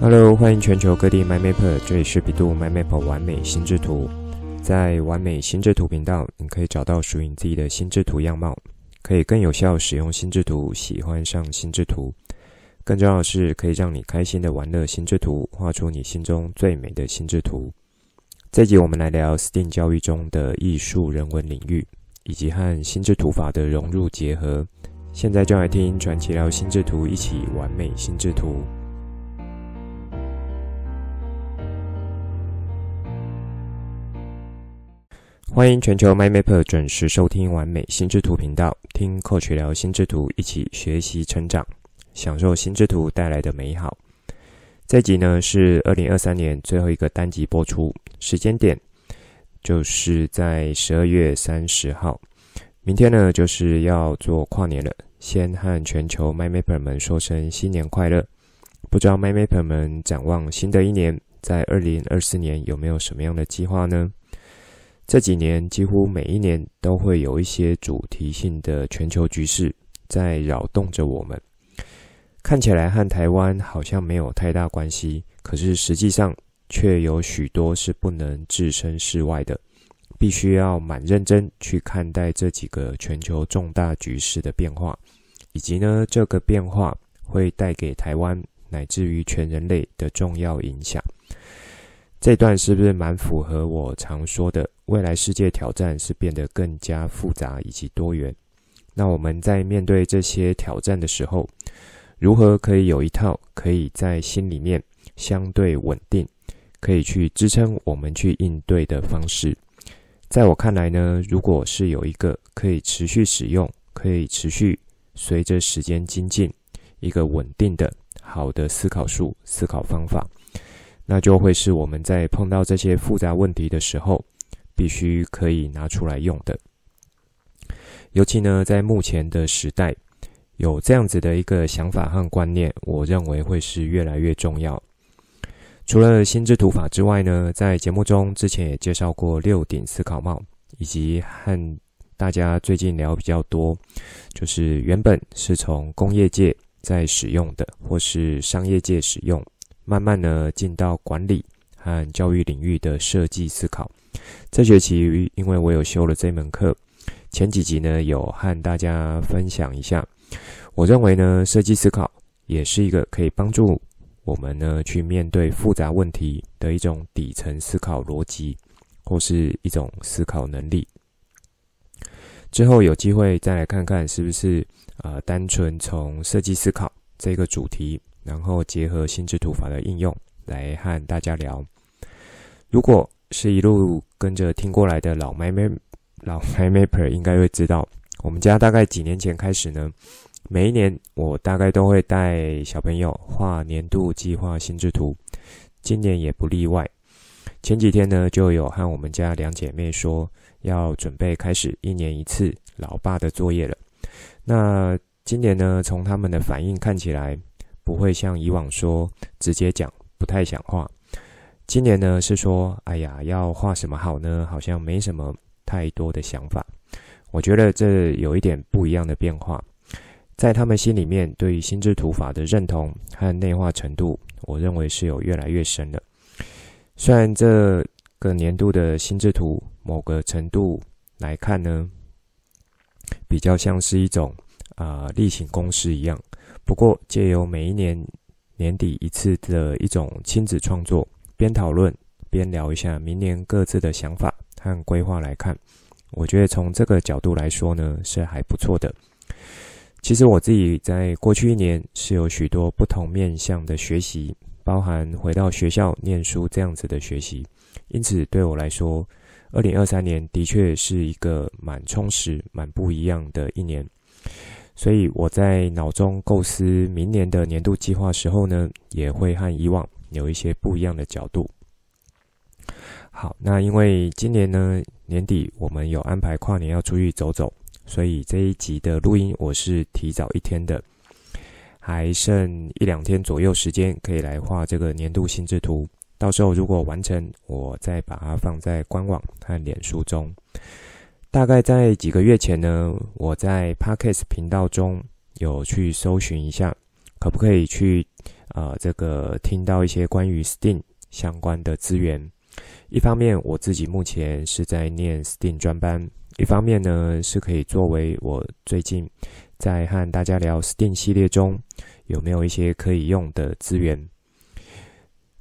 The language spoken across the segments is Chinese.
Hello，欢迎全球各地 My Map，这里是比度 My Map 完美心智图。在完美心智图频道，你可以找到属于你自己的心智图样貌，可以更有效使用心智图，喜欢上心智图。更重要的是，可以让你开心的玩乐心智图，画出你心中最美的心智图。这集我们来聊 STEAM 教育中的艺术人文领域，以及和心智图法的融入结合。现在就来听传奇聊心智图，一起完美心智图。欢迎全球 MyMapper 准时收听完美心智图频道，听 Coach 聊心智图，一起学习成长。享受心智图带来的美好。这集呢是二零二三年最后一个单集播出，时间点就是在十二月三十号。明天呢就是要做跨年了，先和全球 MyMapper 们说声新年快乐。不知道 MyMapper 们展望新的一年，在二零二四年有没有什么样的计划呢？这几年几乎每一年都会有一些主题性的全球局势在扰动着我们。看起来和台湾好像没有太大关系，可是实际上却有许多是不能置身事外的，必须要蛮认真去看待这几个全球重大局势的变化，以及呢这个变化会带给台湾乃至于全人类的重要影响。这段是不是蛮符合我常说的，未来世界挑战是变得更加复杂以及多元？那我们在面对这些挑战的时候，如何可以有一套可以在心里面相对稳定，可以去支撑我们去应对的方式？在我看来呢，如果是有一个可以持续使用、可以持续随着时间精进一个稳定的好的思考术、思考方法，那就会是我们在碰到这些复杂问题的时候，必须可以拿出来用的。尤其呢，在目前的时代。有这样子的一个想法和观念，我认为会是越来越重要。除了心智图法之外呢，在节目中之前也介绍过六顶思考帽，以及和大家最近聊比较多，就是原本是从工业界在使用的，或是商业界使用，慢慢呢进到管理和教育领域的设计思考。这学期因为我有修了这门课，前几集呢有和大家分享一下。我认为呢，设计思考也是一个可以帮助我们呢去面对复杂问题的一种底层思考逻辑，或是一种思考能力。之后有机会再来看看是不是、呃，单纯从设计思考这个主题，然后结合心智图法的应用来和大家聊。如果是一路跟着听过来的老麦麦老 mymy 应该会知道。我们家大概几年前开始呢，每一年我大概都会带小朋友画年度计划心智图，今年也不例外。前几天呢，就有和我们家两姐妹说要准备开始一年一次老爸的作业了。那今年呢，从他们的反应看起来，不会像以往说直接讲不太想画。今年呢是说，哎呀，要画什么好呢？好像没什么太多的想法。我觉得这有一点不一样的变化，在他们心里面对于心智图法的认同和内化程度，我认为是有越来越深的。虽然这个年度的心智图某个程度来看呢，比较像是一种啊、例行公事一样，不过借由每一年年底一次的一种亲子创作，边讨论边聊一下明年各自的想法和规划来看。我觉得从这个角度来说呢，是还不错的。其实我自己在过去一年是有许多不同面向的学习，包含回到学校念书这样子的学习。因此对我来说，二零二三年的确是一个蛮充实、蛮不一样的一年。所以我在脑中构思明年的年度计划时候呢，也会和以往有一些不一样的角度。好，那因为今年呢，年底我们有安排跨年要出去走走，所以这一集的录音我是提早一天的，还剩一两天左右时间可以来画这个年度心智图。到时候如果完成，我再把它放在官网和脸书中。大概在几个月前呢，我在 Podcast 频道中有去搜寻一下，可不可以去呃这个听到一些关于 STEAM 相关的资源。一方面，我自己目前是在念 STEAM 专班；一方面呢，是可以作为我最近在和大家聊 STEAM 系列中有没有一些可以用的资源。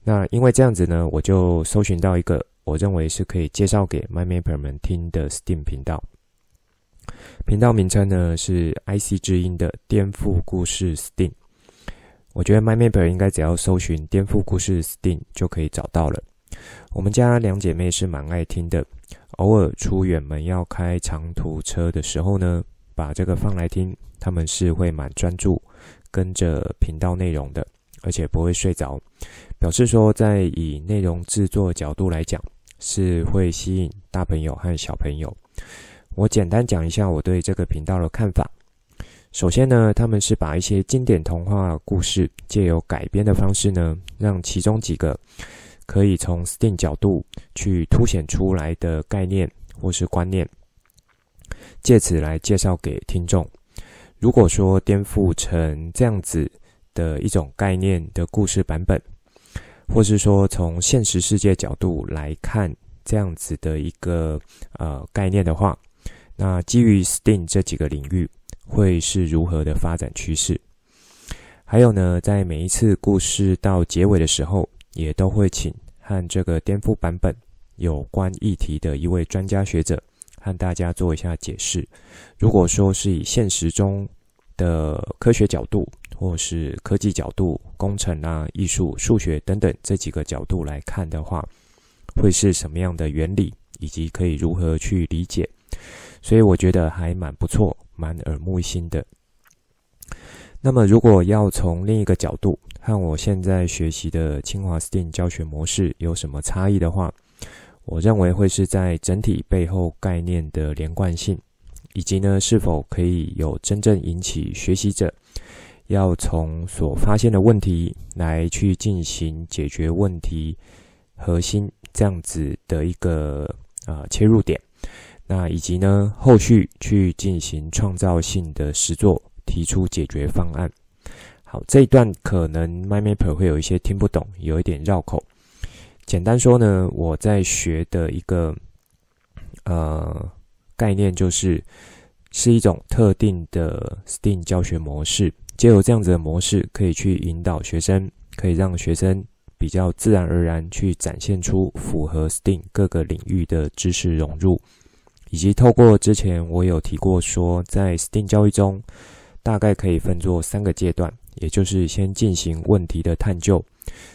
那因为这样子呢，我就搜寻到一个我认为是可以介绍给 MyMapper 们听的 STEAM 频道。频道名称呢是 IC 之音的颠覆故事 STEAM。我觉得 My Maple 应该只要搜寻颠覆故事 STEAM 就可以找到了。我们家两姐妹是蛮爱听的，偶尔出远门要开长途车的时候呢，把这个放来听，他们是会蛮专注跟着频道内容的，而且不会睡着，表示说在以内容制作角度来讲，是会吸引大朋友和小朋友。我简单讲一下我对这个频道的看法。首先呢，他们是把一些经典童话故事借由改编的方式呢，让其中几个。可以从 STEAM 角度去凸显出来的概念或是观念，借此来介绍给听众。如果说颠覆成这样子的一种概念的故事版本，或是说从现实世界角度来看这样子的一个呃概念的话，那基于 STEAM 这几个领域会是如何的发展趋势？还有呢，在每一次故事到结尾的时候。也都会请和这个颠覆版本有关议题的一位专家学者和大家做一下解释。如果说是以现实中的科学角度，或是科技角度、工程啊、艺术、数学等等这几个角度来看的话，会是什么样的原理，以及可以如何去理解？所以我觉得还蛮不错，蛮耳目一新的。那么，如果要从另一个角度，和我现在学习的清华 STEAM 教学模式有什么差异的话，我认为会是在整体背后概念的连贯性，以及呢，是否可以有真正引起学习者要从所发现的问题来去进行解决问题核心这样子的一个啊、切入点，那以及呢，后续去进行创造性的实作，提出解决方案。好，这一段可能 My Maker 会有一些听不懂，有一点绕口。简单说呢，我在学的一个呃概念就是，是一种特定的 STEAM 教学模式，借由这样子的模式，可以去引导学生，可以让学生比较自然而然去展现出符合 STEAM 各个领域的知识融入，以及透过之前我有提过说，在 STEAM 教育中，大概可以分作三个阶段。也就是先进行问题的探究，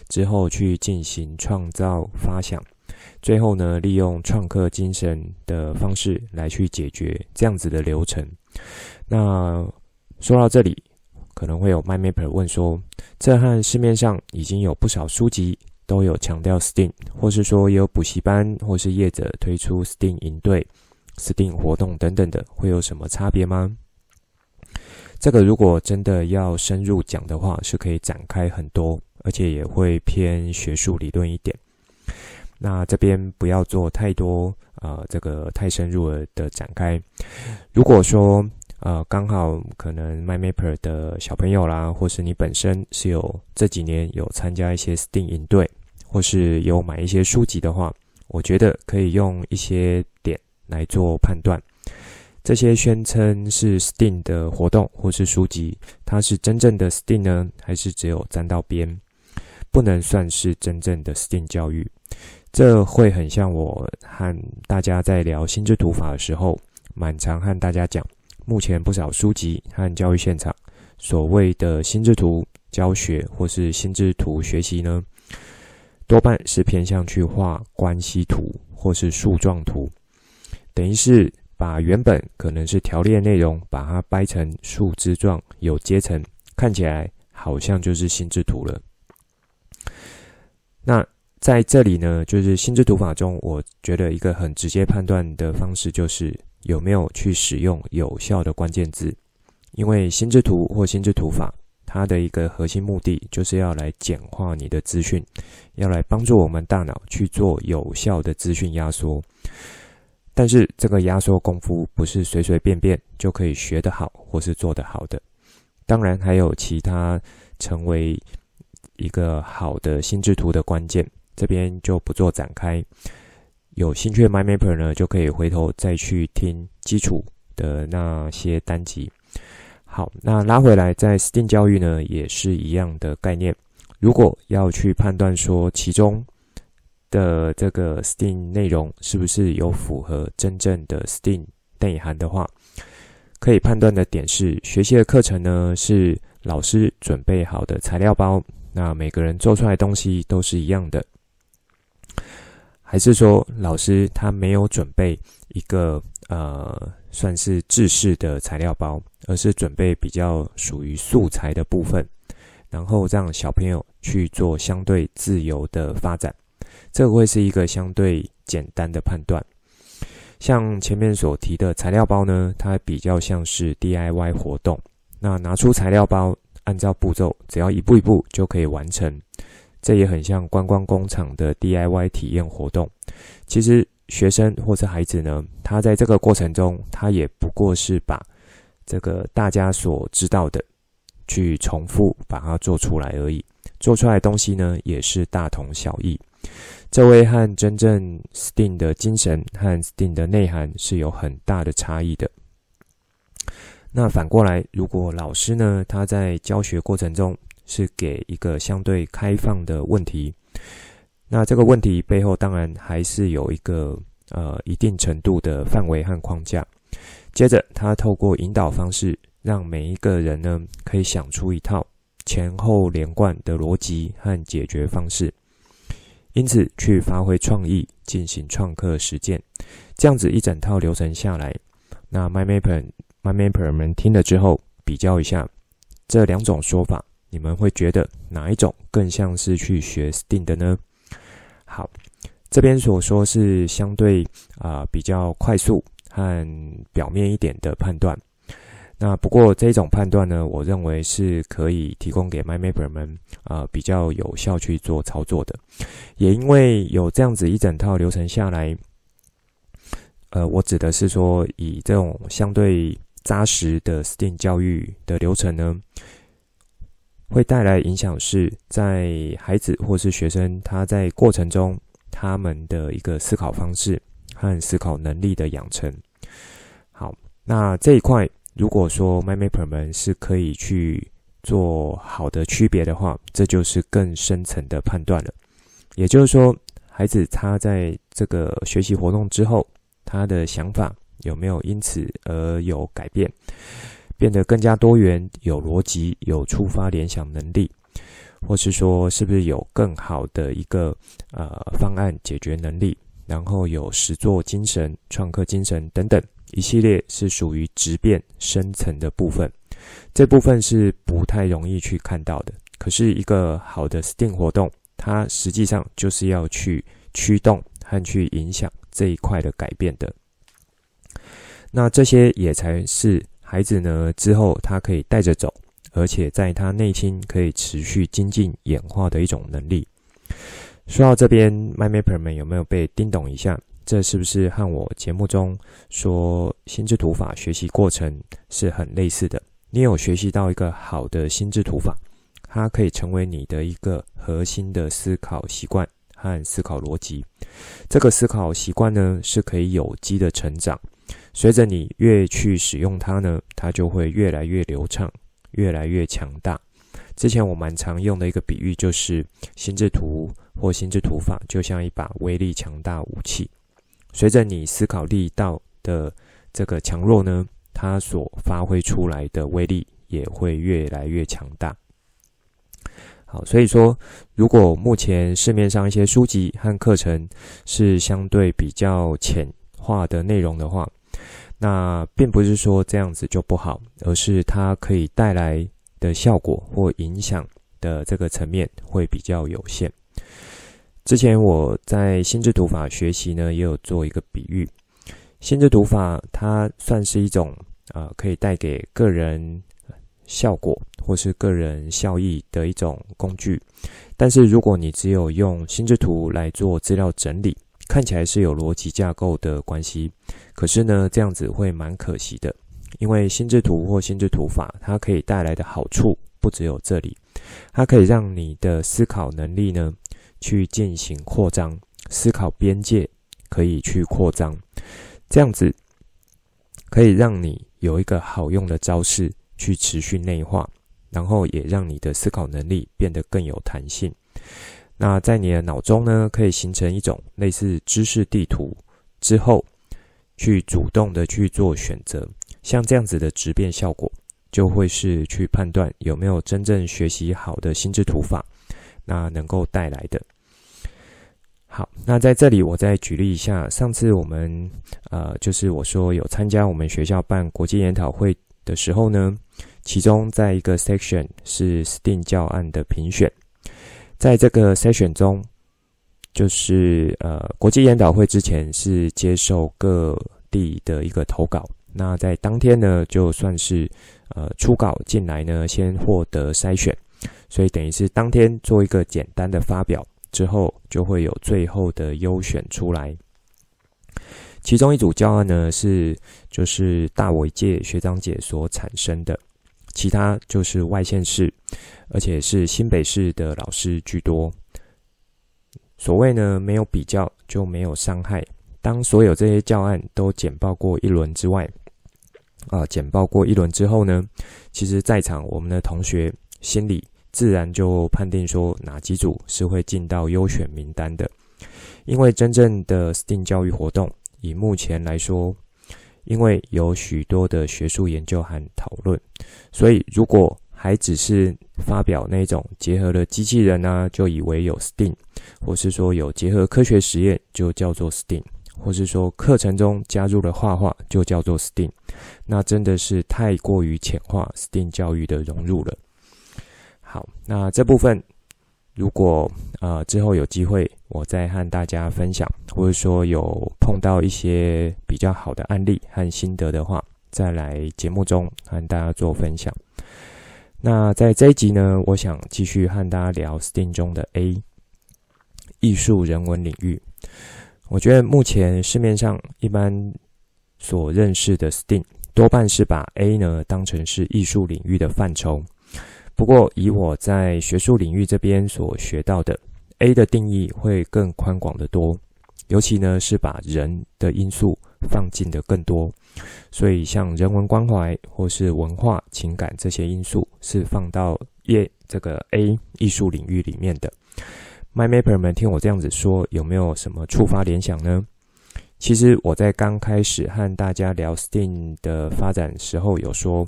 之后去进行创造发想，最后呢，利用创客精神的方式来去解决这样子的流程。那说到这里，可能会有 mymaper 问说，这和市面上已经有不少书籍都有强调 STEAM，或是说也有补习班或是业者推出 STEAM 营队、STEAM 活动等等的，会有什么差别吗？这个如果真的要深入讲的话，是可以展开很多，而且也会偏学术理论一点。那这边不要做太多呃，这个太深入的展开。如果说呃刚好可能 My Mapper 的小朋友啦，或是你本身是有这几年有参加一些 STEAM 营队，或是有买一些书籍的话，我觉得可以用一些点来做判断。这些宣称是 STEAM 的活动或是书籍，它是真正的 STEAM 呢，还是只有沾到边？不能算是真正的 STEAM 教育。这会很像我和大家在聊心智图法的时候，满常和大家讲，目前不少书籍和教育现场所谓的心智图教学或是心智图学习呢，多半是偏向去画关系图或是树状图，等于是。把原本可能是条列内容，把它掰成树枝状，有阶层，看起来好像就是心智图了。那在这里呢，就是心智图法中，我觉得一个很直接判断的方式，就是有没有去使用有效的关键字。因为心智图或心智图法，它的一个核心目的，就是要来简化你的资讯，要来帮助我们大脑去做有效的资讯压缩。但是这个压缩功夫不是随随便便就可以学得好或是做得好的，当然还有其他成为一个好的心智图的关键，这边就不做展开。有兴趣的 MyMapper 呢，就可以回头再去听基础的那些单集。好，那拉回来，在 STEAM 教育呢，也是一样的概念。如果要去判断说其中的这个 STEAM 内容是不是有符合真正的 STEAM 内涵的话，可以判断的点是，学习的课程呢是老师准备好的材料包，那每个人做出来东西都是一样的，还是说老师他没有准备一个呃算是制式的材料包，而是准备比较属于素材的部分，然后让小朋友去做相对自由的发展，这会是一个相对简单的判断。像前面所提的材料包呢，它比较像是 DIY 活动。那拿出材料包，按照步骤，只要一步一步就可以完成。这也很像观光工厂的 DIY 体验活动。其实学生或是孩子呢，他在这个过程中，他也不过是把这个大家所知道的去重复把它做出来而已。做出来的东西呢，也是大同小异。这位和真正 STEAM 的精神和 STEAM 的内涵是有很大的差异的。那反过来，如果老师呢，他在教学过程中是给一个相对开放的问题，那这个问题背后当然还是有一个呃一定程度的范围和框架。接着，他透过引导方式，让每一个人呢可以想出一套前后连贯的逻辑和解决方式。因此，去发挥创意，进行创客实践，这样子一整套流程下来，那 MyMapper MyMapper 们听了之后，比较一下这两种说法，你们会觉得哪一种更像是去学 STEAM 的呢？好，这边所说是相对啊、比较快速和表面一点的判断。那不过这种判断呢，我认为是可以提供给 MyMapper 们啊、呃、比较有效去做操作的。也因为有这样子一整套流程下来，呃，我指的是说以这种相对扎实的 STEAM 教育的流程呢，会带来影响是在孩子或是学生他在过程中他们的一个思考方式和思考能力的养成。好，那这一块。如果说 MyMapper 们是可以去做好的区别的话，这就是更深层的判断了。也就是说，孩子他在这个学习活动之后，他的想法有没有因此而有改变，变得更加多元、有逻辑、有触发联想能力，或是说是不是有更好的一个呃方案解决能力，然后有实作精神、创客精神等等。一系列是属于质变深层的部分，这部分是不太容易去看到的。可是，一个好的 STEAM 活动，它实际上就是要去驱动和去影响这一块的改变的。那这些也才是孩子呢之后他可以带着走，而且在他内心可以持续精进演化的一种能力。说到这边，MyMapper 们有没有被叮咚一下？这是不是和我节目中说心智图法学习过程是很类似的？你有学习到一个好的心智图法，它可以成为你的一个核心的思考习惯和思考逻辑。这个思考习惯呢，是可以有机的成长。随着你越去使用它呢，它就会越来越流畅，越来越强大。之前我蛮常用的一个比喻就是，心智图或心智图法就像一把威力强大武器。随着你思考力道的这个强弱呢，它所发挥出来的威力也会越来越强大。好，所以说，如果目前市面上一些书籍和课程是相对比较浅化的内容的话，那并不是说这样子就不好，而是它可以带来的效果或影响的这个层面会比较有限。之前我在心智图法学习呢，也有做一个比喻。心智图法它算是一种啊、呃，可以带给个人效果或是个人效益的一种工具。但是如果你只有用心智图来做资料整理，看起来是有逻辑架构的关系，可是呢，这样子会蛮可惜的，因为心智图或心智图法它可以带来的好处不只有这里。它可以让你的思考能力呢去进行扩张，思考边界可以去扩张，这样子可以让你有一个好用的招式去持续内化，然后也让你的思考能力变得更有弹性。那在你的脑中呢，可以形成一种类似知识地图之后，去主动的去做选择，像这样子的质变效果。就会是去判断有没有真正学习好的心智图法，那能够带来的。好，那在这里我再举例一下，上次我们呃，就是我说有参加我们学校办国际研讨会的时候呢，其中在一个 section 是 STEAM 教案的评选，在这个 section 中，就是呃，国际研讨会之前是接受各地的一个投稿，那在当天呢，就算是。呃，初稿进来呢，先获得筛选，所以等于是当天做一个简单的发表之后，就会有最后的优选出来。其中一组教案呢，是就是大伟界学长姐所产生的，其他就是外县市，而且是新北市的老师居多。所谓呢，没有比较就没有伤害。当所有这些教案都简报过一轮之外，啊，简报过一轮之后呢，其实在场我们的同学心里自然就判定说哪几组是会进到优选名单的。因为真正的 STEAM 教育活动，以目前来说，因为有许多的学术研究和讨论，所以如果还只是发表那种结合了机器人啊，就以为有 STEAM，或是说有结合科学实验，就叫做 STEAM。或是说课程中加入了画画，就叫做 STEAM，那真的是太过于浅化 STEAM 教育的融入了。好，那这部分如果呃之后有机会，我再和大家分享，或者说有碰到一些比较好的案例和心得的话，再来节目中和大家做分享。那在这一集呢，我想继续和大家聊 STEAM 中的 A，艺术人文领域。我觉得目前市面上一般所认识的 STEAM 多半是把 A 呢当成是艺术领域的范畴。不过以我在学术领域这边所学到的 A 的定义会更宽广得多，尤其呢是把人的因素放进的更多。所以像人文关怀或是文化情感这些因素是放到业这个 A 艺术领域里面的。MyMapper 们听我这样子说，有没有什么触发联想呢？其实我在刚开始和大家聊 STEAM 的发展时候，有说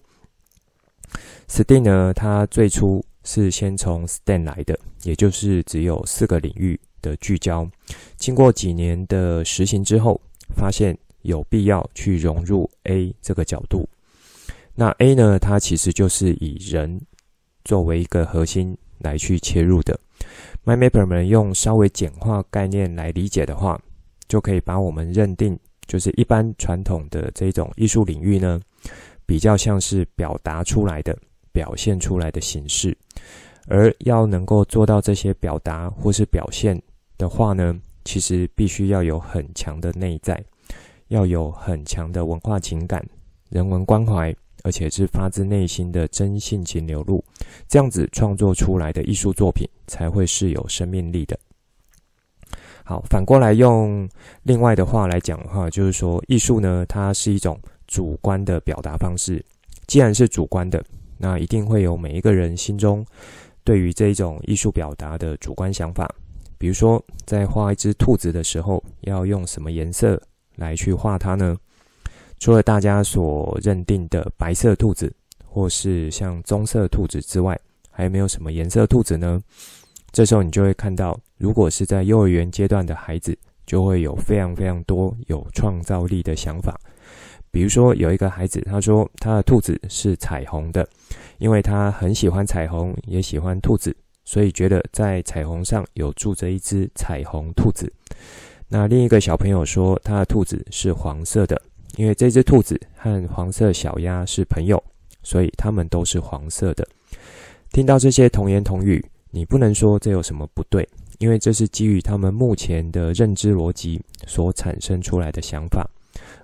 STEAM 呢，它最初是先从 STEM 来的，也就是只有四个领域的聚焦。经过几年的实行之后，发现有必要去融入 A 这个角度。那 A 呢，它其实就是以人作为一个核心来去切入的。MyMapper 们用稍微简化概念来理解的话，就可以把我们认定就是一般传统的这种艺术领域呢，比较像是表达出来的、表现出来的形式，而要能够做到这些表达或是表现的话呢，其实必须要有很强的内在，要有很强的文化情感、人文关怀。而且是发自内心的真性情流露，这样子创作出来的艺术作品才会是有生命力的。好，反过来用另外的话来讲的话，就是说艺术呢，它是一种主观的表达方式。既然是主观的，那一定会有每一个人心中对于这一种艺术表达的主观想法。比如说，在画一只兔子的时候，要用什么颜色来去画它呢？除了大家所认定的白色兔子，或是像棕色兔子之外，还有没有什么颜色兔子呢？这时候你就会看到，如果是在幼儿园阶段的孩子，就会有非常非常多有创造力的想法。比如说，有一个孩子他说他的兔子是彩虹的，因为他很喜欢彩虹，也喜欢兔子，所以觉得在彩虹上有住着一只彩虹兔子。那另一个小朋友说他的兔子是黄色的。因为这只兔子和黄色小鸭是朋友，所以它们都是黄色的。听到这些童言童语，你不能说这有什么不对，因为这是基于他们目前的认知逻辑所产生出来的想法。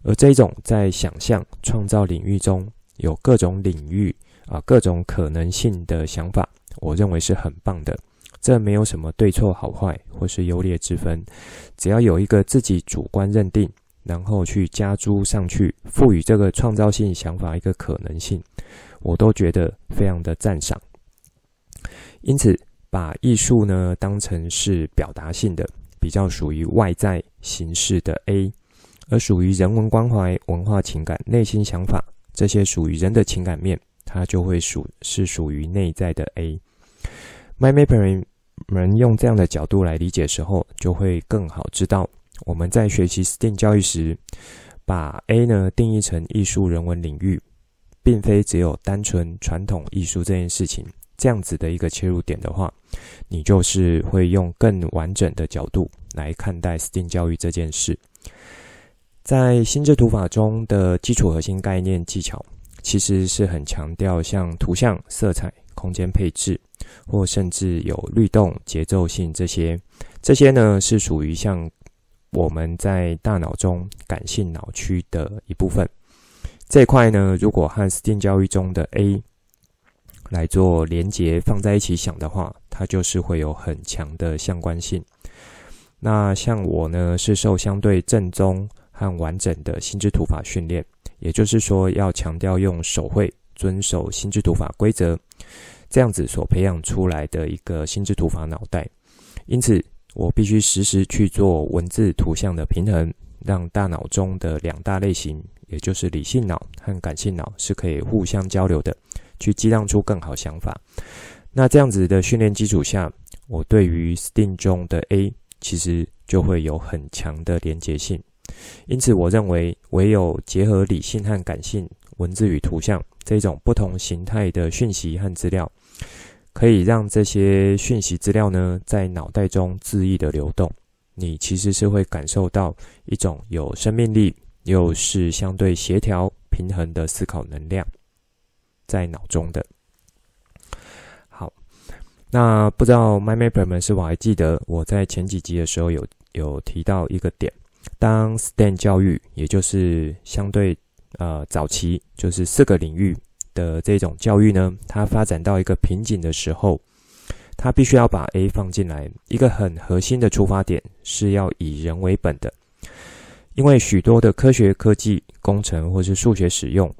而这种在想象创造领域中有各种领域啊各种可能性的想法，我认为是很棒的。这没有什么对错好坏或是优劣之分，只要有一个自己主观认定，然后去加诸上去，赋予这个创造性想法一个可能性，我都觉得非常的赞赏。因此，把艺术呢当成是表达性的，比较属于外在形式的 A，而属于人文关怀、文化情感、内心想法这些属于人的情感面，它就会属是属于内在的 A。MindMapper 们用这样的角度来理解时候，就会更好知道我们在学习 STEAM 教育时，把 A 呢定义成艺术人文领域，并非只有单纯传统艺术这件事情这样子的一个切入点的话，你就是会用更完整的角度来看待 STEAM 教育这件事。在心智图法中的基础核心概念技巧，其实是很强调像图像、色彩、空间配置。或甚至有律动、节奏性这些，这些呢是属于像我们在大脑中感性脑区的一部分。这块呢，如果和 STEAM 教育中的 A 来做连结，放在一起想的话，它就是会有很强的相关性。那像我呢，是受相对正宗和完整的心智图法训练，也就是说，要强调用手绘遵守心智图法规则。这样子所培养出来的一个心智图法脑袋，因此我必须时时去做文字图像的平衡，让大脑中的两大类型，也就是理性脑和感性脑是可以互相交流的，去激荡出更好想法。那这样子的训练基础下，我对于 STEAM 中的 A 其实就会有很强的连结性。因此，我认为唯有结合理性和感性、文字与图像这种不同形态的讯息和资料。可以让这些讯息资料呢，在脑袋中恣意的流动，你其实是会感受到一种有生命力又是相对协调平衡的思考能量在脑中的。好，那不知道 My Mapper 们是否还记得我在前几集的时候有有提到一个点，当 STEM 教育，也就是相对呃早期就是四个领域。的这种教育呢，它发展到一个瓶颈的时候，它必须要把 A 放进来。一个很核心的出发点是要以人为本的，因为许多的科学、科技、工程或是数学使用，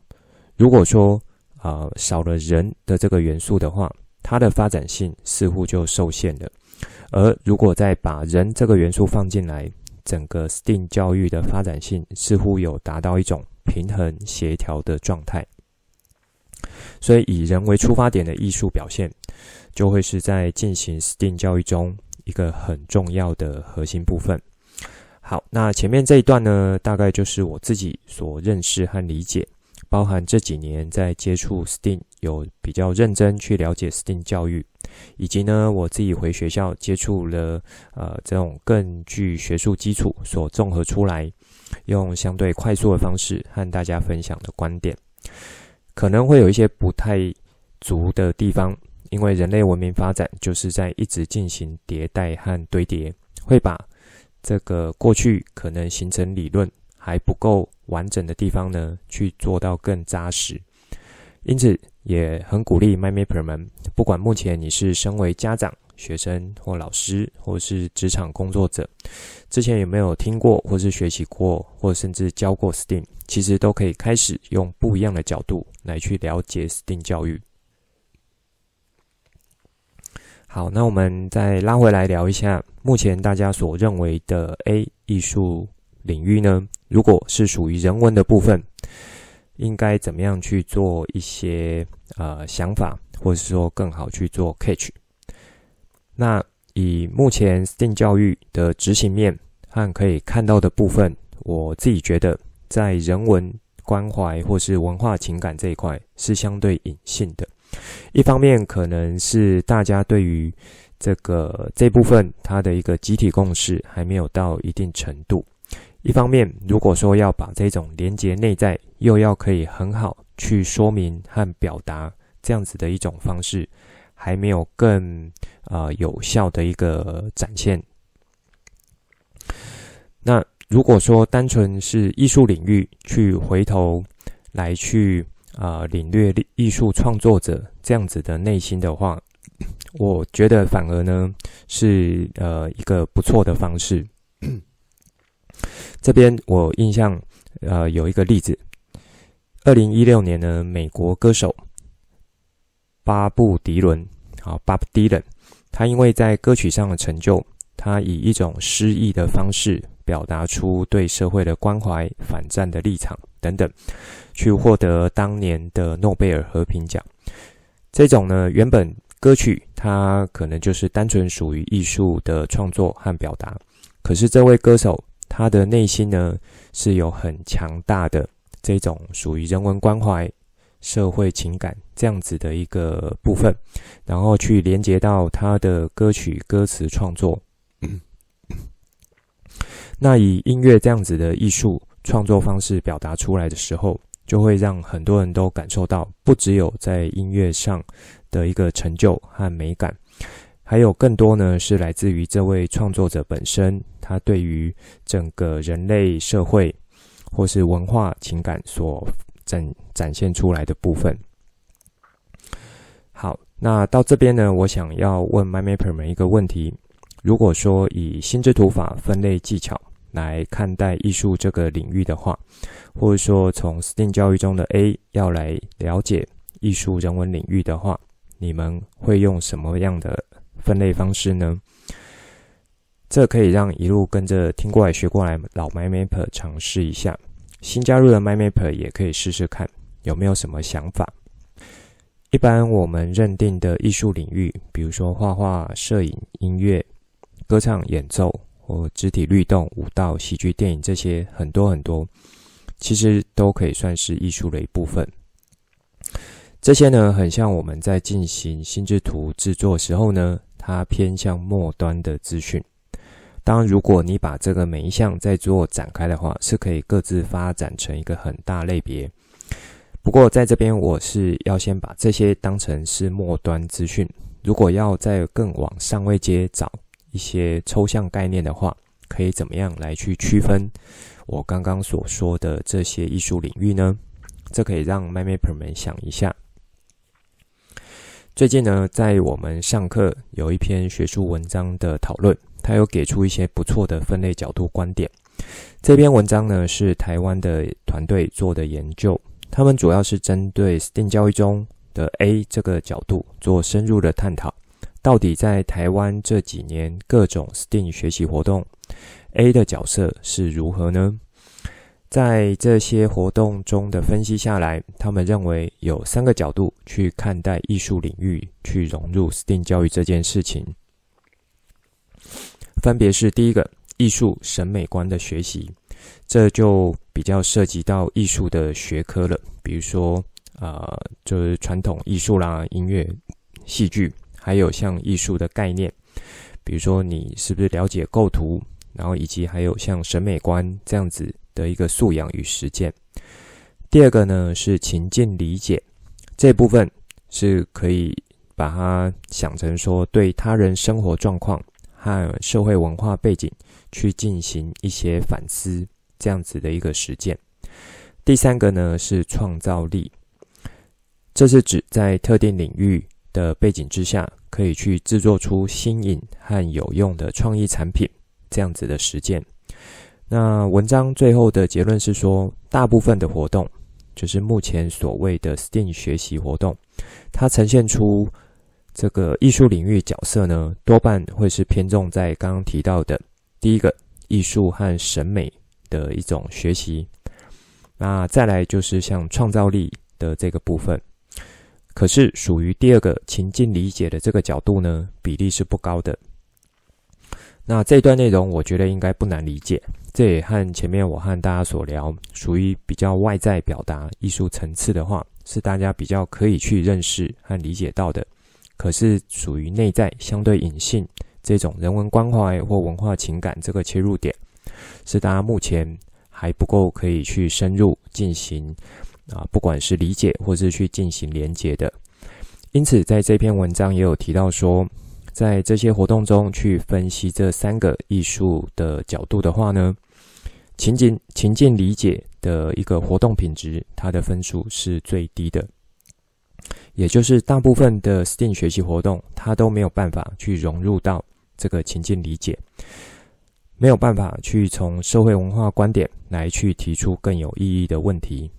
如果说啊、呃、少了人的这个元素的话，它的发展性似乎就受限了。而如果再把人这个元素放进来，整个 STEAM 教育的发展性似乎有达到一种平衡协调的状态。所以，以人为出发点的艺术表现，就会是在进行 STEAM 教育中一个很重要的核心部分。好，那前面这一段呢，大概就是我自己所认识和理解，包含这几年在接触 STEAM，有比较认真去了解 STEAM 教育，以及呢，我自己回学校接触了呃这种更具学术基础所综合出来，用相对快速的方式和大家分享的观点。可能会有一些不太足的地方，因为人类文明发展就是在一直进行迭代和堆叠，会把这个过去可能形成理论还不够完整的地方呢，去做到更扎实。因此，也很鼓励 MindMapper 们，不管目前你是身为家长、学生或老师，或是职场工作者，之前有没有听过，或是学习过，或甚至教过 STEAM，其实都可以开始用不一样的角度来去了解 STEAM 教育。好，那我们再拉回来聊一下，目前大家所认为的 A 艺术领域呢，如果是属于人文的部分，应该怎么样去做一些呃想法，或者是说更好去做 catch？那以目前 STEAM 教育的执行面和可以看到的部分，我自己觉得在人文关怀或是文化情感这一块是相对隐性的。一方面可能是大家对于这个这部分它的一个集体共识还没有到一定程度；一方面，如果说要把这种连接内在，又要可以很好去说明和表达这样子的一种方式。还没有更呃有效的一个展现。那如果说单纯是艺术领域去回头来去啊、呃，领略艺术创作者这样子的内心的话，我觉得反而呢是呃一个不错的方式。这边我印象呃有一个例子，二零一六年呢，美国歌手巴布迪伦，啊，巴布迪伦，他因为在歌曲上的成就，他以一种诗意的方式表达出对社会的关怀、反战的立场等等，去获得当年的诺贝尔和平奖。这种呢，原本歌曲它可能就是单纯属于艺术的创作和表达，可是这位歌手。他的内心呢，是有很强大的这种属于人文关怀、社会情感这样子的一个部分，然后去连接到他的歌曲歌词创作。那以音乐这样子的艺术创作方式表达出来的时候，就会让很多人都感受到，不只有在音乐上的一个成就和美感。还有更多呢，是来自于这位创作者本身，他对于整个人类社会或是文化情感所展展现出来的部分。好，那到这边呢，我想要问 MyMapper 们一个问题：如果说以心智图法分类技巧来看待艺术这个领域的话，或者说从 STEAM 教育中的 A 要来了解艺术人文领域的话，你们会用什么样的分类方式呢？这可以让一路跟着听过来学过来老 MyMaper 尝试一下，新加入的 MyMaper 也可以试试看有没有什么想法。一般我们认定的艺术领域，比如说画画、摄影、音乐、歌唱、演奏或肢体律动、舞蹈、戏剧、电影这些很多很多，其实都可以算是艺术的一部分。这些呢，很像我们在进行心智图制作时候呢，它偏向末端的资讯。当然，如果你把这个每一项再做展开的话，是可以各自发展成一个很大类别。不过，在这边我是要先把这些当成是末端资讯。如果要再更往上位阶找一些抽象概念的话，可以怎么样来去区分我刚刚所说的这些艺术领域呢？这可以让 MyMapper 们想一下。最近呢，在我们上课有一篇学术文章的讨论，它有给出一些不错的分类角度观点。这篇文章呢，是台湾的团队做的研究，他们主要是针对 STEAM 教育中的 A 这个角度做深入的探讨。到底在台湾这几年各种 STEAM 学习活动，A 的角色是如何呢？在这些活动中的分析下来，他们认为有三个角度去看待艺术领域去融入 STEAM 教育这件事情，分别是第一个艺术审美观的学习，这就比较涉及到艺术的学科了，比如说呃，就是传统艺术啦、音乐、戏剧，还有像艺术的概念，比如说你是不是了解构图，然后以及还有像审美观这样子。的一个素养与实践。第二个呢，是情境理解，这部分是可以把它想成说，对他人生活状况和社会文化背景去进行一些反思，这样子的一个实践。第三个呢，是创造力，这是指在特定领域的背景之下，可以去制作出新颖和有用的创意产品，这样子的实践。那文章最后的结论是说，大部分的活动，就是目前所谓的 STEAM 学习活动，它呈现出这个艺术领域角色呢，多半会是偏重在刚刚提到的第一个艺术和审美的一种学习。那再来就是像创造力的这个部分，可是属于第二个情境理解的这个角度呢，比例是不高的。那这段内容我觉得应该不难理解。这也和前面我和大家所聊，属于比较外在表达艺术层次的话，是大家比较可以去认识和理解到的。可是属于内在相对隐性这种人文关怀或文化情感这个切入点，是大家目前还不够可以去深入进行啊，不管是理解或是去进行连接的。因此，在这篇文章也有提到说。在这些活动中去分析这三个艺术的角度的话呢，情境情境理解的一个活动品质，它的分数是最低的。也就是大部分的 STEAM 学习活动，它都没有办法去融入到这个情境理解，没有办法去从社会文化观点来去提出更有意义的问题。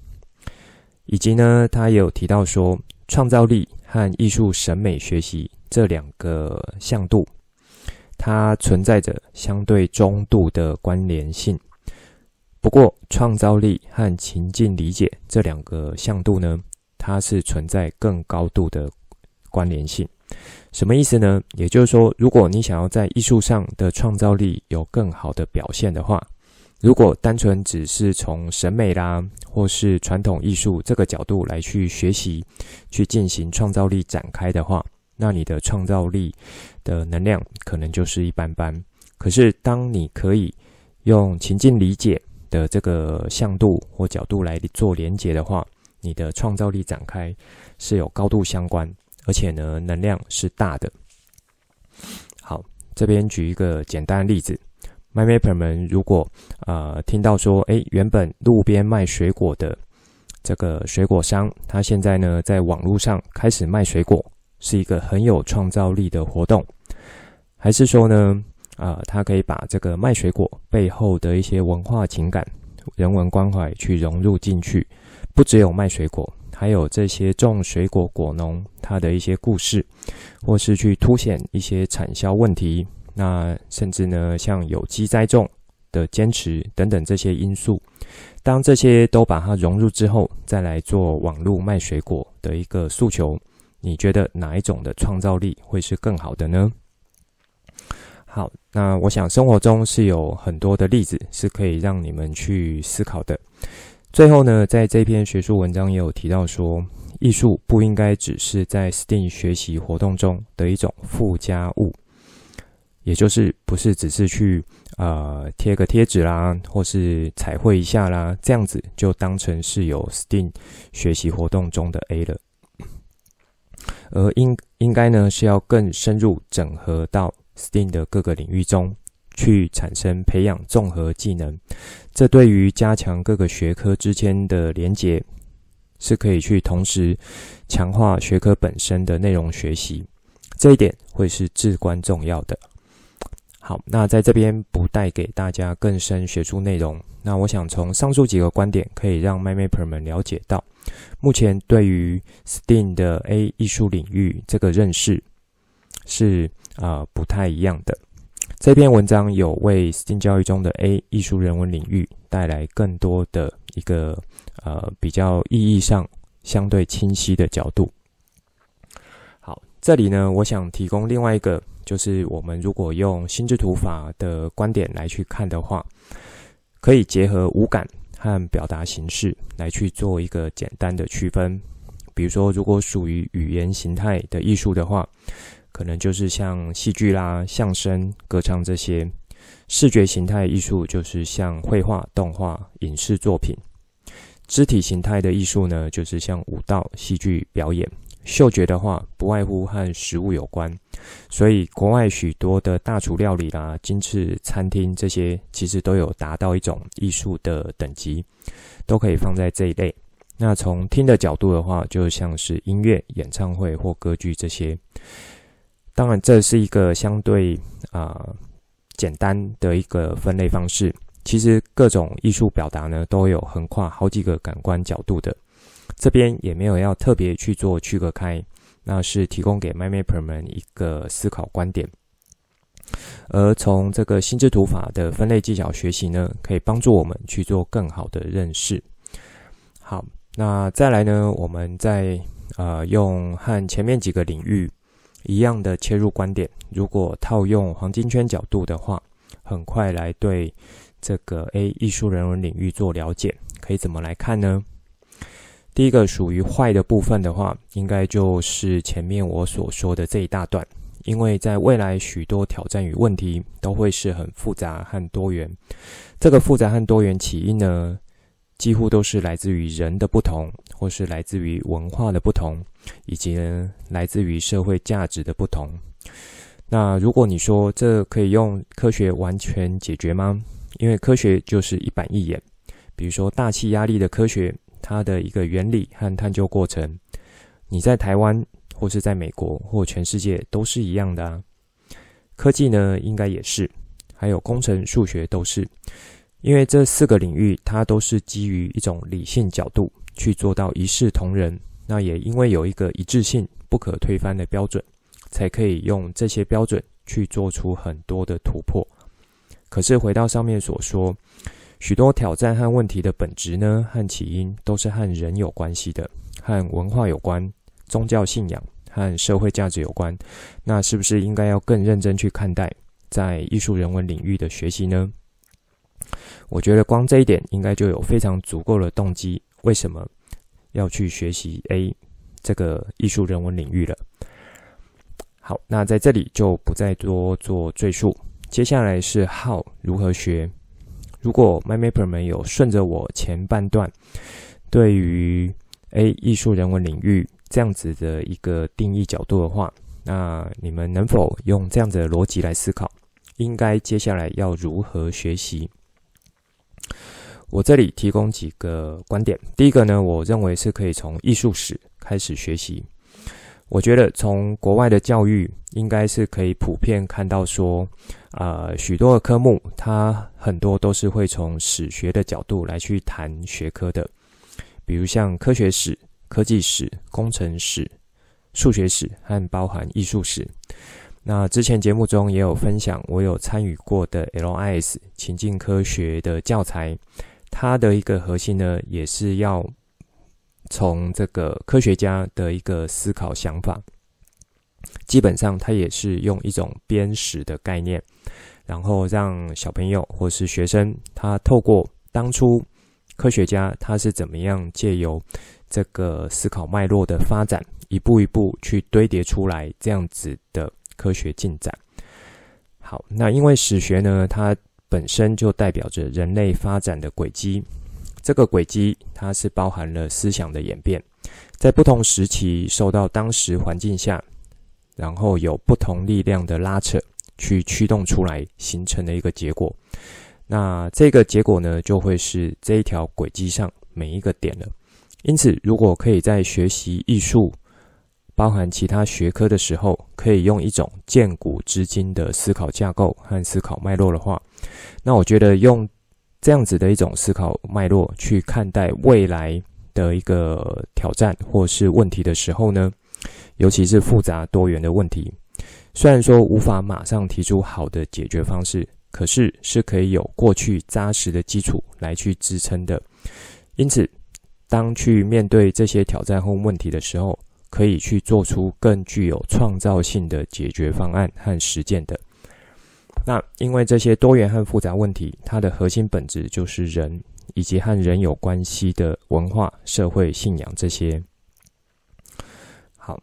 以及呢，他也有提到说，创造力和艺术审美学习这两个向度，它存在着相对中度的关联性。不过，创造力和情境理解这两个向度呢，它是存在更高度的关联性。什么意思呢？也就是说，如果你想要在艺术上的创造力有更好的表现的话，如果单纯只是从审美啦，或是传统艺术这个角度来去学习，去进行创造力展开的话，那你的创造力的能量可能就是一般般。可是，当你可以用情境理解的这个向度或角度来做连结的话，你的创造力展开是有高度相关，而且呢，能量是大的。好，这边举一个简单的例子，MyMapper 们如果呃听到说，诶，原本路边卖水果的这个水果商，他现在呢在网络上开始卖水果，是一个很有创造力的活动，还是说呢，啊、他可以把这个卖水果背后的一些文化情感、人文关怀去融入进去？不只有卖水果，还有这些种水果果农他的一些故事，或是去凸显一些产销问题。那甚至呢，像有机栽种的坚持等等这些因素，当这些都把它融入之后，再来做网络卖水果的一个诉求，你觉得哪一种的创造力会是更好的呢？好，那我想生活中是有很多的例子是可以让你们去思考的。最后呢，在这篇学术文章也有提到说，艺术不应该只是在 STEAM 学习活动中的一种附加物，也就是不是只是去呃贴个贴纸啦，或是彩绘一下啦，这样子就当成是有 STEAM 学习活动中的 A 了，而应应该呢是要更深入整合到 STEAM 的各个领域中。去产生培养综合技能，这对于加强各个学科之间的连结，是可以去同时强化学科本身的内容学习，这一点会是至关重要的。好，那在这边不带给大家更深学术内容，那我想从上述几个观点可以让 MyMapper 们了解到，目前对于 STEAM 的 A 艺术领域这个认识是啊、不太一样的。这篇文章有为 STEAM 教育中的 A 艺术人文领域带来更多的一个呃比较意义上相对清晰的角度。好，这里呢，我想提供另外一个，就是我们如果用心智图法的观点来去看的话，可以结合五感和表达形式来去做一个简单的区分。比如说，如果属于语言形态的艺术的话。可能就是像戏剧啦、相声、歌唱这些；视觉形态艺术就是像绘画、动画、影视作品；肢体形态的艺术呢，就是像舞蹈、戏剧表演；嗅觉的话，不外乎和食物有关。所以，国外许多的大厨料理啦、精致餐厅这些，其实都有达到一种艺术的等级，都可以放在这一类。那从听的角度的话，就像是音乐、演唱会或歌剧这些。当然，这是一个相对啊、简单的一个分类方式。其实各种艺术表达呢，都有横跨好几个感官角度的。这边也没有要特别去做区隔开，那是提供给 MyMapper 们一个思考观点。而从这个心智图法的分类技巧学习呢，可以帮助我们去做更好的认识。好，那再来呢，我们再呃用和前面几个领域。一样的切入观点，如果套用黄金圈角度的话，很快来对这个 A 艺术人文领域做了解，可以怎么来看呢？第一个属于坏的部分的话，应该就是前面我所说的这一大段，因为在未来许多挑战与问题都会是很复杂和多元。这个复杂和多元起因呢，几乎都是来自于人的不同，或是来自于文化的不同。以及呢，来自于社会价值的不同。那如果你说这可以用科学完全解决吗？因为科学就是一板一眼，比如说大气压力的科学，它的一个原理和探究过程，你在台湾或是在美国或全世界都是一样的啊。科技呢，应该也是，还有工程、数学都是，因为这四个领域它都是基于一种理性角度去做到一视同仁。那也因为有一个一致性、不可推翻的标准，才可以用这些标准去做出很多的突破。可是回到上面所说，许多挑战和问题的本质呢，和起因都是和人有关系的，和文化有关、宗教信仰和社会价值有关。那是不是应该要更认真去看待在艺术人文领域的学习呢？我觉得光这一点应该就有非常足够的动机。为什么？要去学习 A 这个艺术人文领域了。好，那在这里就不再多做赘述。接下来是 How 如何学。如果 MyMapper 们有顺着我前半段对于 A 艺术人文领域这样子的一个定义角度的话，那你们能否用这样子的逻辑来思考？应该接下来要如何学习？我这里提供几个观点。第一个呢，我认为是可以从艺术史开始学习。我觉得从国外的教育应该是可以普遍看到说，呃，许多的科目它很多都是会从史学的角度来去谈学科的，比如像科学史、科技史、工程史、数学史和包含艺术史。那之前节目中也有分享，我有参与过的 LIS 情境科学的教材。它的一个核心呢，也是要从这个科学家的一个思考想法，基本上它也是用一种编史的概念，然后让小朋友或是学生，他透过当初科学家他是怎么样借由这个思考脉络的发展，一步一步去堆叠出来这样子的科学进展。好，那因为史学呢，它本身就代表着人类发展的轨迹，这个轨迹它是包含了思想的演变，在不同时期受到当时环境下，然后有不同力量的拉扯，去驱动出来形成的一个结果。那这个结果呢，就会是这一条轨迹上每一个点了。因此，如果可以在学习艺术，包含其他学科的时候，可以用一种见古知今的思考架构和思考脉络的话，那我觉得用这样子的一种思考脉络去看待未来的一个挑战或是问题的时候呢，尤其是复杂多元的问题，虽然说无法马上提出好的解决方式，可是是可以有过去扎实的基础来去支撑的。因此，当去面对这些挑战或问题的时候，可以去做出更具有创造性的解决方案和实践的。那因为这些多元和复杂问题，它的核心本质就是人以及和人有关系的文化、社会、信仰这些。好，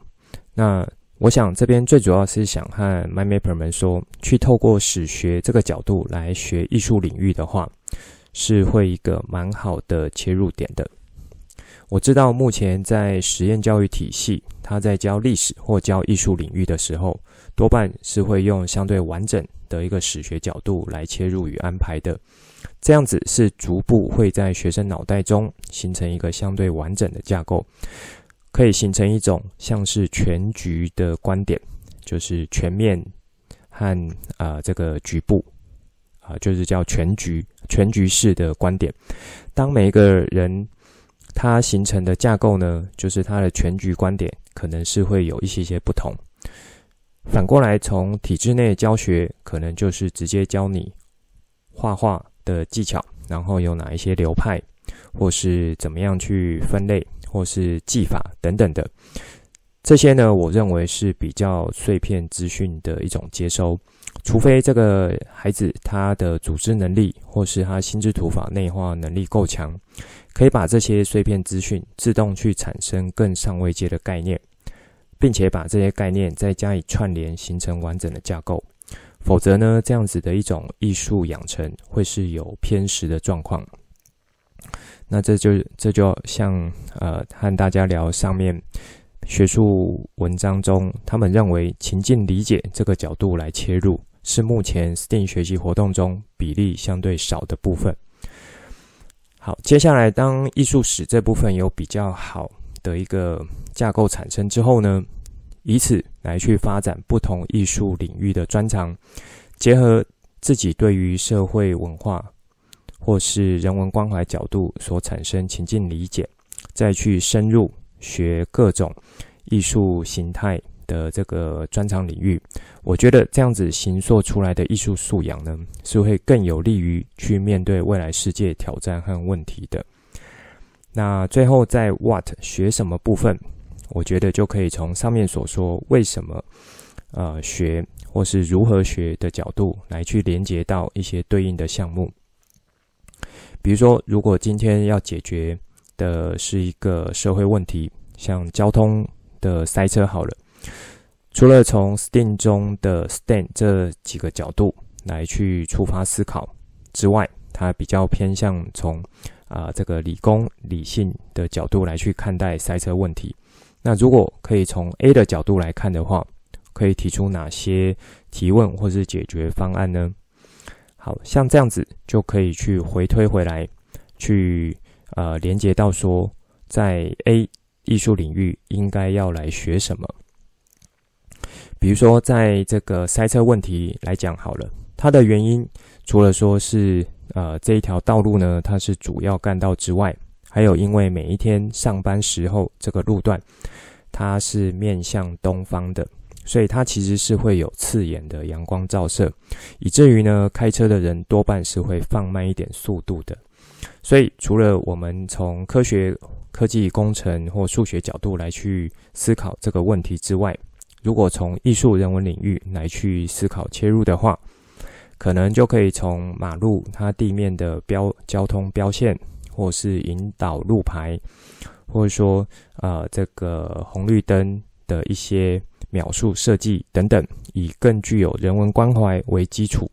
那我想这边最主要是想和 MyMapper 们说，去透过史学这个角度来学艺术领域的话，是会一个蛮好的切入点的。我知道目前在实验教育体系，他在教历史或教艺术领域的时候，多半是会用相对完整的一个史学角度来切入与安排的。这样子是逐步会在学生脑袋中形成一个相对完整的架构，可以形成一种像是全局的观点，就是全面和啊、这个局部啊、就是叫全局全局式的观点。当每一个人。他形成的架构呢，就是他的全局观点可能是会有一些些不同。反过来，从体制内教学，可能就是直接教你画画的技巧，然后有哪一些流派，或是怎么样去分类，或是技法等等的。这些呢，我认为是比较碎片资讯的一种接收。除非这个孩子他的组织能力，或是他心智图法内化能力够强，可以把这些碎片资讯自动去产生更上位阶的概念，并且把这些概念再加以串联，形成完整的架构。否则呢，这样子的一种艺术养成会是有偏食的状况。那这就这就像呃，和大家聊上面。学术文章中，他们认为情境理解这个角度来切入，是目前 STEAM 学习活动中比例相对少的部分。好，接下来当艺术史这部分有比较好的一个架构产生之后呢，以此来去发展不同艺术领域的专长，结合自己对于社会文化或是人文关怀角度所产生情境理解，再去深入学各种艺术形态的这个专长领域，我觉得这样子形塑出来的艺术素养呢，是会更有利于去面对未来世界挑战和问题的。那最后在 What 学什么部分，我觉得就可以从上面所说为什么呃学或是如何学的角度来去连接到一些对应的项目。比如说，如果今天要解决的是一个社会问题，像交通的塞车，好了，除了从 STEAM 中的 STEM 这几个角度来去出发思考之外，它比较偏向从啊、这个理工理性的角度来去看待塞车问题。那如果可以从 A 的角度来看的话，可以提出哪些提问或是解决方案呢？好像这样子就可以去回推回来，去呃连接到说，在 A 艺术领域应该要来学什么。比如说，在这个塞车问题来讲好了，它的原因除了说是呃这一条道路呢，它是主要干道之外，还有因为每一天上班时候这个路段它是面向东方的。所以它其实是会有刺眼的阳光照射，以至于呢，开车的人多半是会放慢一点速度的。所以，除了我们从科学、科技、工程或数学角度来去思考这个问题之外，如果从艺术人文领域来去思考切入的话，可能就可以从马路它地面的标交通标线，或是引导路牌，或者说呃这个红绿灯的一些。描述设计等等，以更具有人文关怀为基础，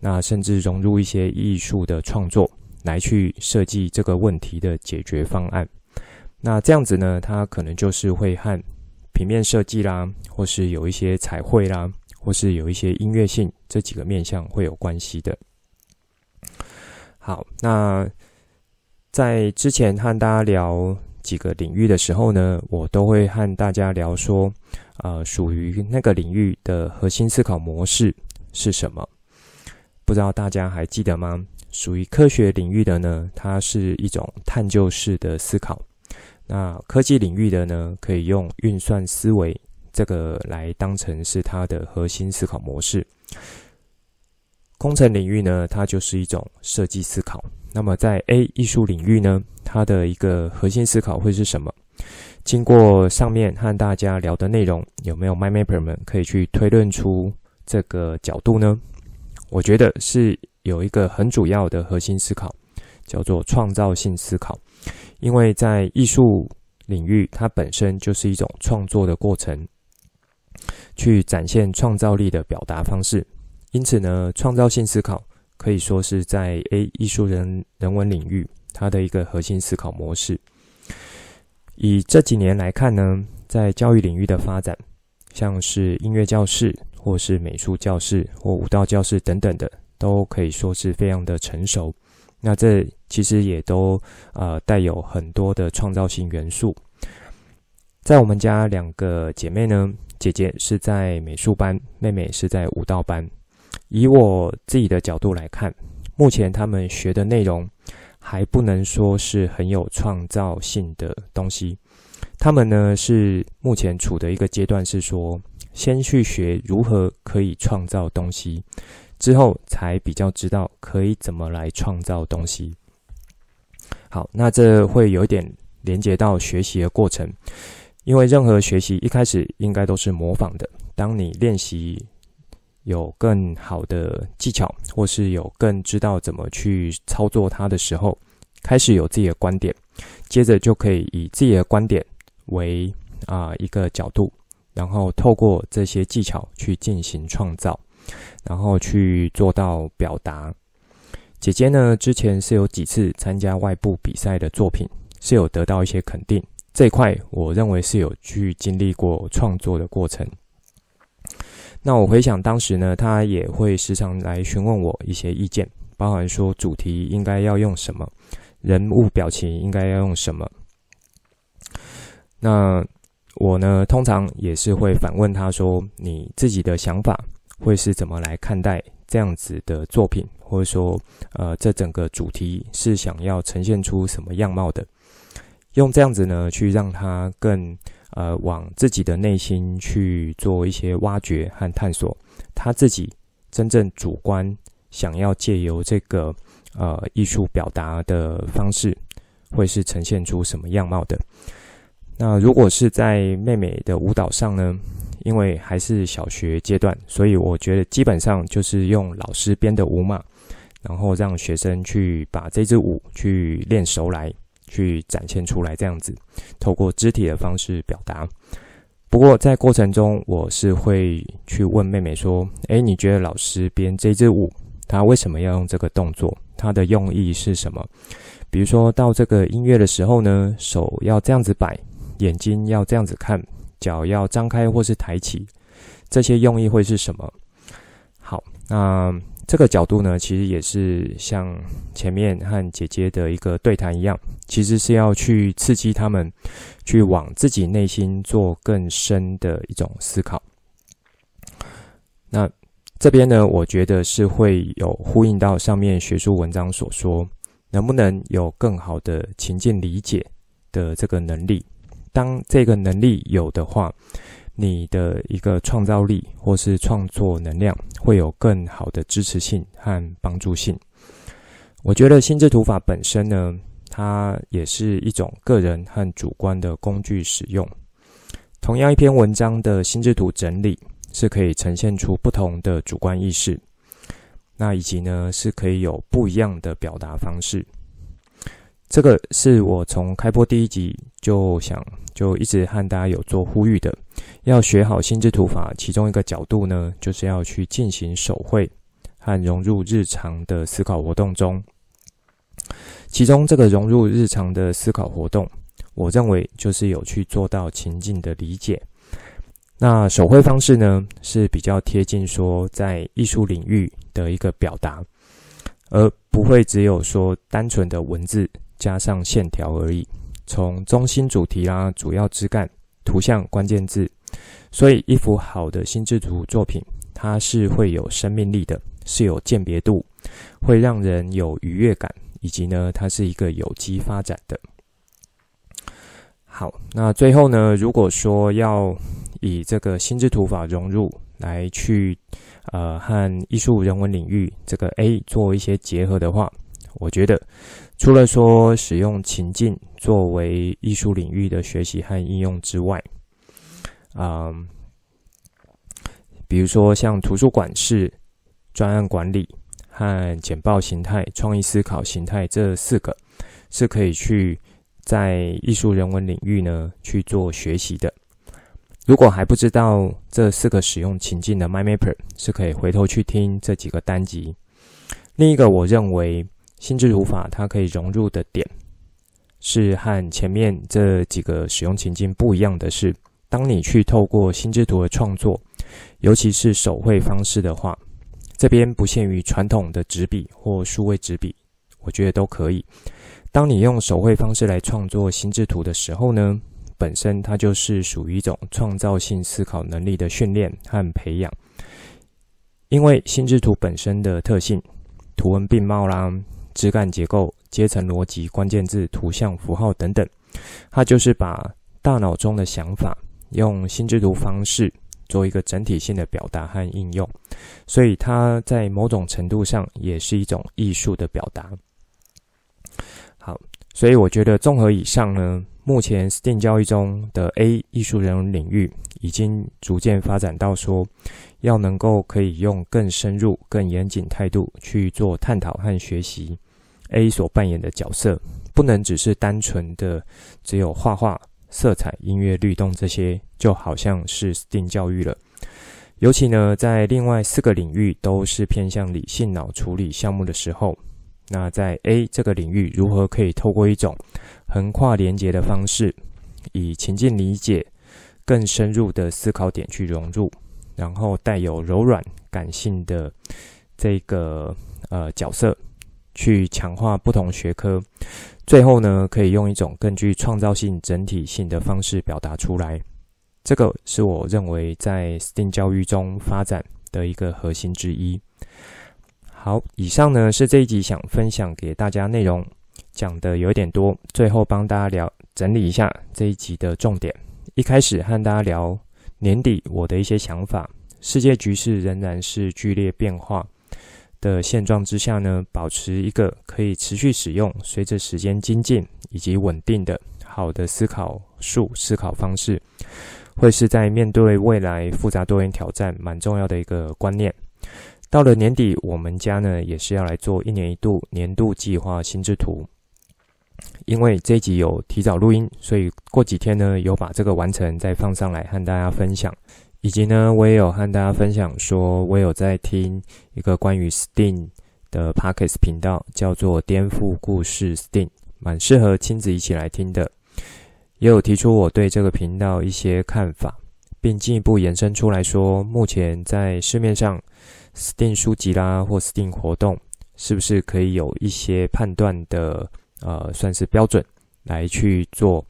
那甚至融入一些艺术的创作来去设计这个问题的解决方案。那这样子呢，它可能就是会和平面设计啦，或是有一些彩绘啦，或是有一些音乐性这几个面向会有关系的。好，那在之前和大家聊几个领域的时候呢，我都会和大家聊说。呃，属于那个领域的核心思考模式是什么？不知道大家还记得吗？属于科学领域的呢，它是一种探究式的思考；那科技领域的呢，可以用运算思维这个来当成是它的核心思考模式。工程领域呢，它就是一种设计思考。那么在 A 艺术领域呢，它的一个核心思考会是什么？经过上面和大家聊的内容，有没有 MindMapper 们可以去推论出这个角度呢？我觉得是有一个很主要的核心思考，叫做创造性思考。因为在艺术领域，它本身就是一种创作的过程，去展现创造力的表达方式。因此呢，创造性思考可以说是在 A 艺术人人文领域它的一个核心思考模式。以这几年来看呢，在教育领域的发展，像是音乐教室，或是美术教室，或舞蹈教室等等的，都可以说是非常的成熟。那这其实也都呃带有很多的创造性元素。在我们家两个姐妹呢，姐姐是在美术班，妹妹是在舞蹈班。以我自己的角度来看，目前他们学的内容。还不能说是很有创造性的东西，他们呢是目前处的一个阶段，是说先去学如何可以创造东西，之后才比较知道可以怎么来创造东西。好，那这会有一点连接到学习的过程，因为任何学习一开始应该都是模仿的，当你练习。有更好的技巧，或是有更知道怎么去操作它的时候，开始有自己的观点，接着就可以以自己的观点为啊、一个角度，然后透过这些技巧去进行创造，然后去做到表达。姐姐呢，之前是有几次参加外部比赛的作品，是有得到一些肯定，这一块我认为是有去经历过创作的过程。那我回想当时呢，他也会时常来询问我一些意见，包含说主题应该要用什么，人物表情应该要用什么。那我呢，通常也是会反问他说：“你自己的想法会是怎么来看待这样子的作品，或者说，呃，这整个主题是想要呈现出什么样貌的？”用这样子呢，去让他更呃往自己的内心去做一些挖掘和探索，他自己真正主观想要借由这个呃艺术表达的方式，会是呈现出什么样貌的？那如果是在妹妹的舞蹈上呢？因为还是小学阶段，所以我觉得基本上就是用老师编的舞码，然后让学生去把这支舞去练熟来，去展现出来，这样子透过肢体的方式表达。不过在过程中，我是会去问妹妹说：“诶，你觉得老师编这支舞，他为什么要用这个动作？他的用意是什么？比如说到这个音乐的时候呢，手要这样子摆。”眼睛要这样子看，脚要张开或是抬起，这些用意会是什么？好，那这个角度呢，其实也是像前面和姐姐的一个对谈一样，其实是要去刺激他们，去往自己内心做更深的一种思考。那这边呢，我觉得是会有呼应到上面学术文章所说，能不能有更好的情境理解的这个能力。当这个能力有的话，你的一个创造力或是创作能量会有更好的支持性和帮助性。我觉得心智图法本身呢，它也是一种个人和主观的工具使用。同样一篇文章的心智图整理是可以呈现出不同的主观意识，那以及呢是可以有不一样的表达方式。这个是我从开播第一集就想就一直和大家有做呼吁的，要学好心智图法。其中一个角度呢，就是要去进行手绘和融入日常的思考活动中。其中这个融入日常的思考活动，我认为就是有去做到情境的理解。那手绘方式呢，是比较贴近说在艺术领域的一个表达，而不会只有说单纯的文字。加上线条而已，从中心主题啦、啊、主要枝干、图像、关键字，所以一幅好的心智图作品，它是会有生命力的，是有鉴别度，会让人有愉悦感，以及呢，它是一个有机发展的。好，那最后呢，如果说要以这个心智图法融入来去，呃，和艺术人文领域这个 A 做一些结合的话，我觉得。除了说使用情境作为艺术领域的学习和应用之外，嗯，比如说像图书馆式专案管理和简报形态、创意思考形态这四个，是可以去在艺术人文领域呢去做学习的。如果还不知道这四个使用情境的 My Mapper，是可以回头去听这几个单集。另一个，我认为。心智图法它可以融入的点，是和前面这几个使用情境不一样的是，当你去透过心智图的创作，尤其是手绘方式的话，这边不限于传统的纸笔或数位纸笔，我觉得都可以。当你用手绘方式来创作心智图的时候呢，本身它就是属于一种创造性思考能力的训练和培养，因为心智图本身的特性，图文并茂啦。枝干结构、阶层逻辑、关键字、图像、符号等等，它就是把大脑中的想法用心智图方式做一个整体性的表达和应用，所以它在某种程度上也是一种艺术的表达。好，所以我觉得综合以上呢，目前 STEAM 教育中的 A 艺术人文领域已经逐渐发展到说，要能够可以用更深入、更严谨态度去做探讨和学习。A 所扮演的角色不能只是单纯的只有画画、色彩、音乐、律动这些，就好像是 STEAM 教育了。尤其呢，在另外四个领域都是偏向理性脑处理项目的时候，那在 A 这个领域，如何可以透过一种横跨连接的方式，以情境理解更深入的思考点去融入，然后带有柔软感性的这个呃角色。去强化不同学科，最后呢，可以用一种更具创造性、整体性的方式表达出来。这个是我认为在 STEAM 教育中发展的一个核心之一。好，以上呢是这一集想分享给大家内容，讲的有点多，最后帮大家聊整理一下这一集的重点。一开始和大家聊年底我的一些想法，世界局势仍然是剧烈变化的现状之下呢，保持一个可以持续使用，随着时间精进以及稳定的好的思考术、思考方式。会是在面对未来复杂多元挑战蛮重要的一个观念。到了年底，我们家呢也是要来做一年一度年度计划心智图。因为这一集有提早录音，所以过几天呢有把这个完成再放上来和大家分享。以及呢，我也有和大家分享说，我有在听一个关于 STEAM 的 Podcast 频道，叫做颠覆故事 STEAM，蛮适合亲子一起来听的。也有提出我对这个频道一些看法，并进一步延伸出来说，目前在市面上 STEAM 书籍啦或 STEAM 活动，是不是可以有一些判断的呃，算是标准来去做，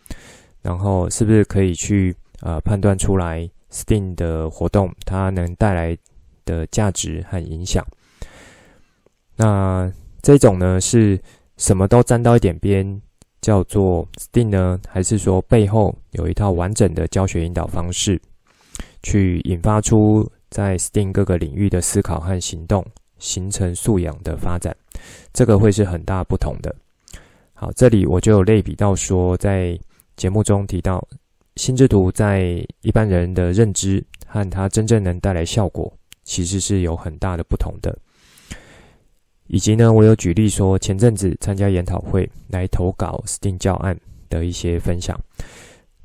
然后是不是可以去呃判断出来 STEAM 的活动它能带来的价值和影响？那这种呢是什么都沾到一点边？叫做 STEAM 呢，还是说背后有一套完整的教学引导方式，去引发出在 STEAM 各个领域的思考和行动，形成素养的发展，这个会是很大不同的。好，这里我就有类比到说，在节目中提到心智图在一般人的认知和它真正能带来效果，其实是有很大的不同的。以及呢，我有举例说，前阵子参加研讨会来投稿 STEAM 教案的一些分享。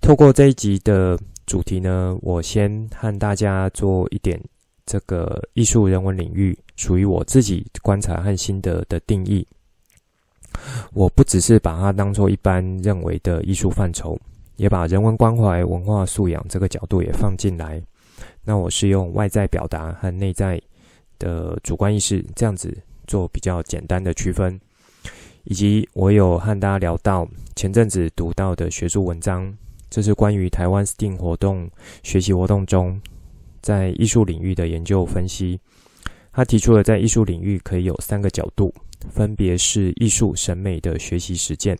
透过这一集的主题呢，我先和大家做一点这个艺术人文领域属于我自己观察和心得的定义。我不只是把它当做一般认为的艺术范畴，也把人文关怀、文化素养这个角度也放进来。那我是用外在表达和内在的主观意识这样子。做比较简单的区分，以及我有和大家聊到前阵子读到的学术文章，这是关于台湾 STEAM 活动学习活动中在艺术领域的研究分析。他提出了在艺术领域可以有三个角度，分别是艺术审美的学习实践，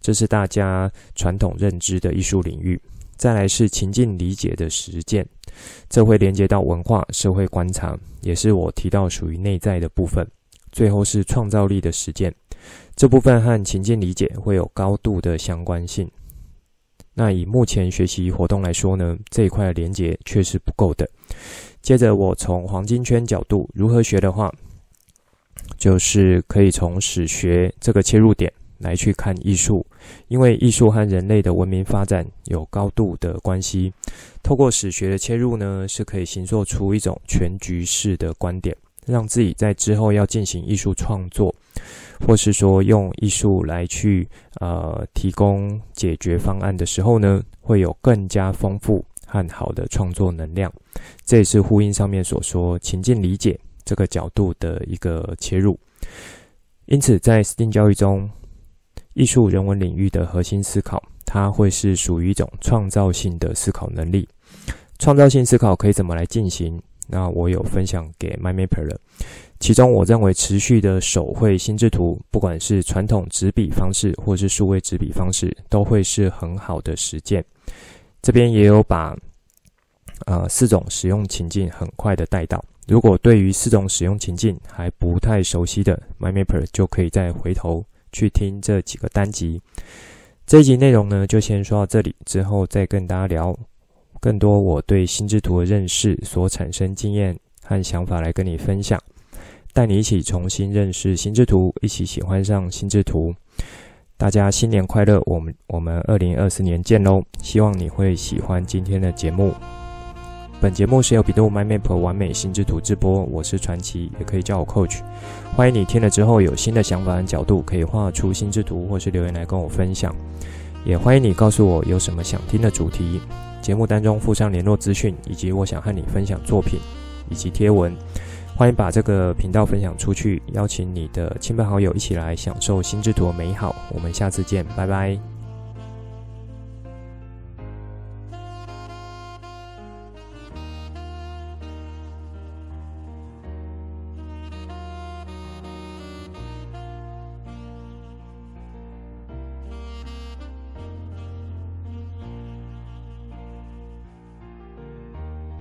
这是大家传统认知的艺术领域；再来是情境理解的实践，这会连接到文化社会观察，也是我提到属于内在的部分。最后是创造力的实践，这部分和情境理解会有高度的相关性。那以目前学习活动来说呢，这一块连接确实不够的。接着我从黄金圈角度如何学的话，就是可以从史学这个切入点来去看艺术，因为艺术和人类的文明发展有高度的关系。透过史学的切入呢，是可以形塑出一种全局式的观点。让自己在之后要进行艺术创作，或是说用艺术来去呃提供解决方案的时候呢，会有更加丰富和好的创作能量。这也是呼应上面所说情境理解这个角度的一个切入。因此，在 STEAM 教育中，艺术人文领域的核心思考，它会是属于一种创造性的思考能力。创造性思考可以怎么来进行？那我有分享给 mymaper 了，其中我认为持续的手绘心智图，不管是传统纸笔方式或是数位纸笔方式，都会是很好的实践。这边也有把呃四种使用情境很快的带到。如果对于四种使用情境还不太熟悉的 MyMapper，就可以再回头去听这几个单集。这一集内容呢，就先说到这里，之后再跟大家聊。更多我对心智图的认识所产生经验和想法来跟你分享，带你一起重新认识心智图，一起喜欢上心智图。大家新年快乐！我们我们二零二四年见喽！希望你会喜欢今天的节目。本节目是由 bEDU MyMap 完美心智图直播，我是传奇，也可以叫我 Coach。欢迎你听了之后有新的想法和角度，可以画出心智图或是留言来跟我分享。也欢迎你告诉我有什么想听的主题。节目当中附上联络资讯，以及我想和你分享作品以及贴文。欢迎把这个频道分享出去，邀请你的亲朋好友一起来享受心智图的美好。我们下次见，拜拜。